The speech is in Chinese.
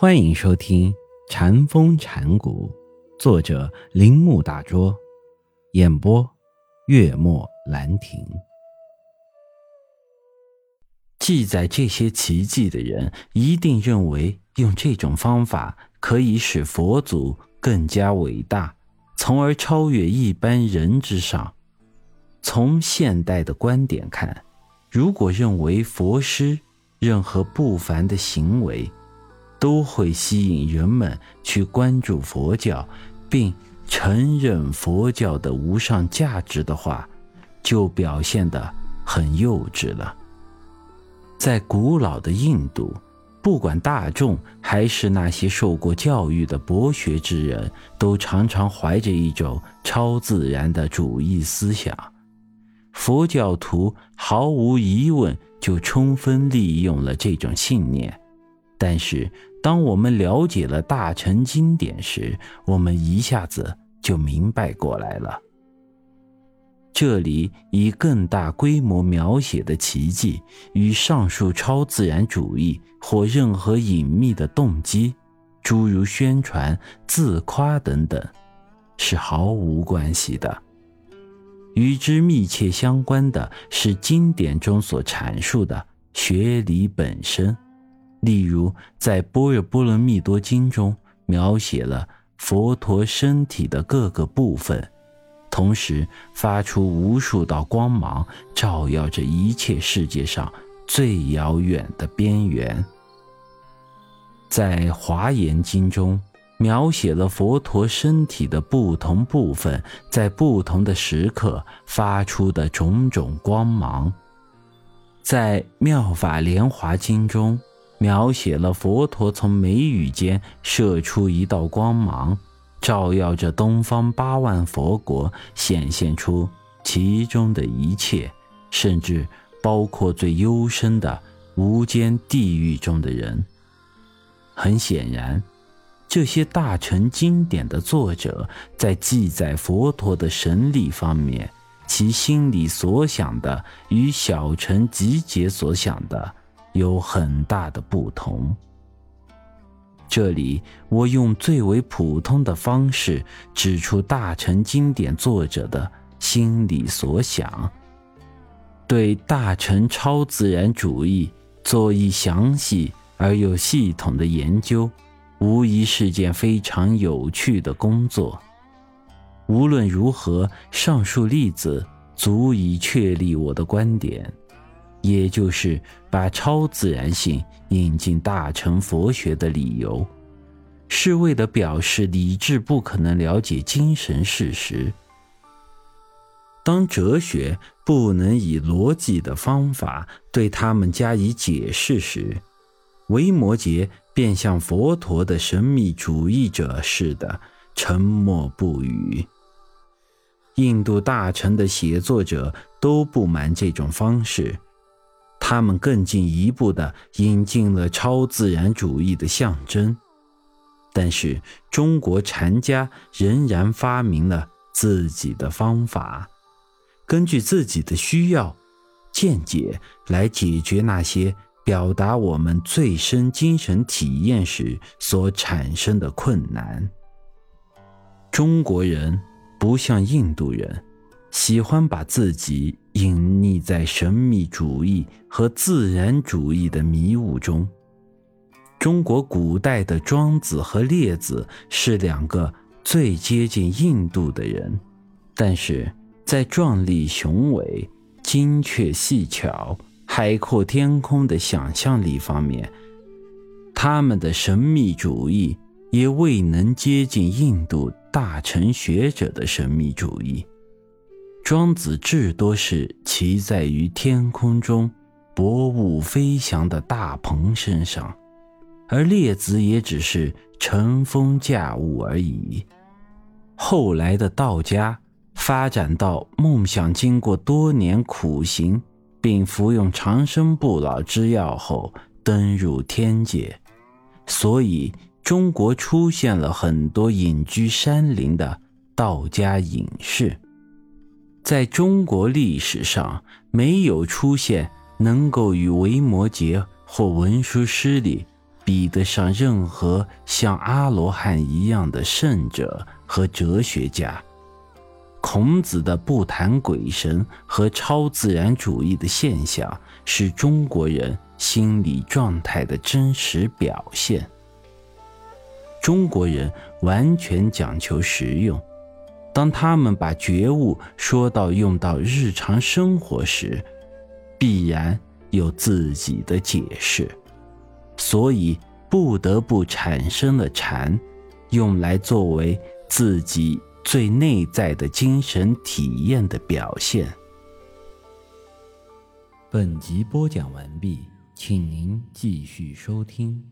欢迎收听《禅风禅谷，作者铃木大拙，演播月末兰亭。记载这些奇迹的人，一定认为用这种方法可以使佛祖更加伟大，从而超越一般人之上。从现代的观点看，如果认为佛师任何不凡的行为，都会吸引人们去关注佛教，并承认佛教的无上价值的话，就表现得很幼稚了。在古老的印度，不管大众还是那些受过教育的博学之人，都常常怀着一种超自然的主义思想。佛教徒毫无疑问就充分利用了这种信念，但是。当我们了解了大乘经典时，我们一下子就明白过来了。这里以更大规模描写的奇迹，与上述超自然主义或任何隐秘的动机，诸如宣传、自夸等等，是毫无关系的。与之密切相关的是经典中所阐述的学理本身。例如，在《般若波罗蜜多经》中描写了佛陀身体的各个部分，同时发出无数道光芒，照耀着一切世界上最遥远的边缘。在《华严经》中描写了佛陀身体的不同部分在不同的时刻发出的种种光芒。在《妙法莲华经》中。描写了佛陀从眉宇间射出一道光芒，照耀着东方八万佛国，显现出其中的一切，甚至包括最幽深的无间地狱中的人。很显然，这些大乘经典的作者在记载佛陀的神力方面，其心里所想的与小乘集结所想的。有很大的不同。这里我用最为普通的方式指出大乘经典作者的心理所想。对大乘超自然主义做一详细而又系统的研究，无疑是件非常有趣的工作。无论如何，上述例子足以确立我的观点。也就是把超自然性引进大乘佛学的理由，是为了表示理智不可能了解精神事实。当哲学不能以逻辑的方法对他们加以解释时，维摩诘便像佛陀的神秘主义者似的沉默不语。印度大臣的写作者都不满这种方式。他们更进一步的引进了超自然主义的象征，但是中国禅家仍然发明了自己的方法，根据自己的需要、见解来解决那些表达我们最深精神体验时所产生的困难。中国人不像印度人。喜欢把自己隐匿在神秘主义和自然主义的迷雾中。中国古代的庄子和列子是两个最接近印度的人，但是在壮丽雄伟、精确细巧、海阔天空的想象力方面，他们的神秘主义也未能接近印度大乘学者的神秘主义。庄子至多是骑在于天空中薄雾飞翔的大鹏身上，而列子也只是乘风驾雾而已。后来的道家发展到梦想经过多年苦行，并服用长生不老之药后登入天界，所以中国出现了很多隐居山林的道家隐士。在中国历史上，没有出现能够与维摩诘或文殊师利比得上任何像阿罗汉一样的圣者和哲学家。孔子的不谈鬼神和超自然主义的现象，是中国人心理状态的真实表现。中国人完全讲求实用，当他们把觉悟说到用到日常生活时，必然有自己的解释，所以不得不产生了禅，用来作为自己。最内在的精神体验的表现。本集播讲完毕，请您继续收听。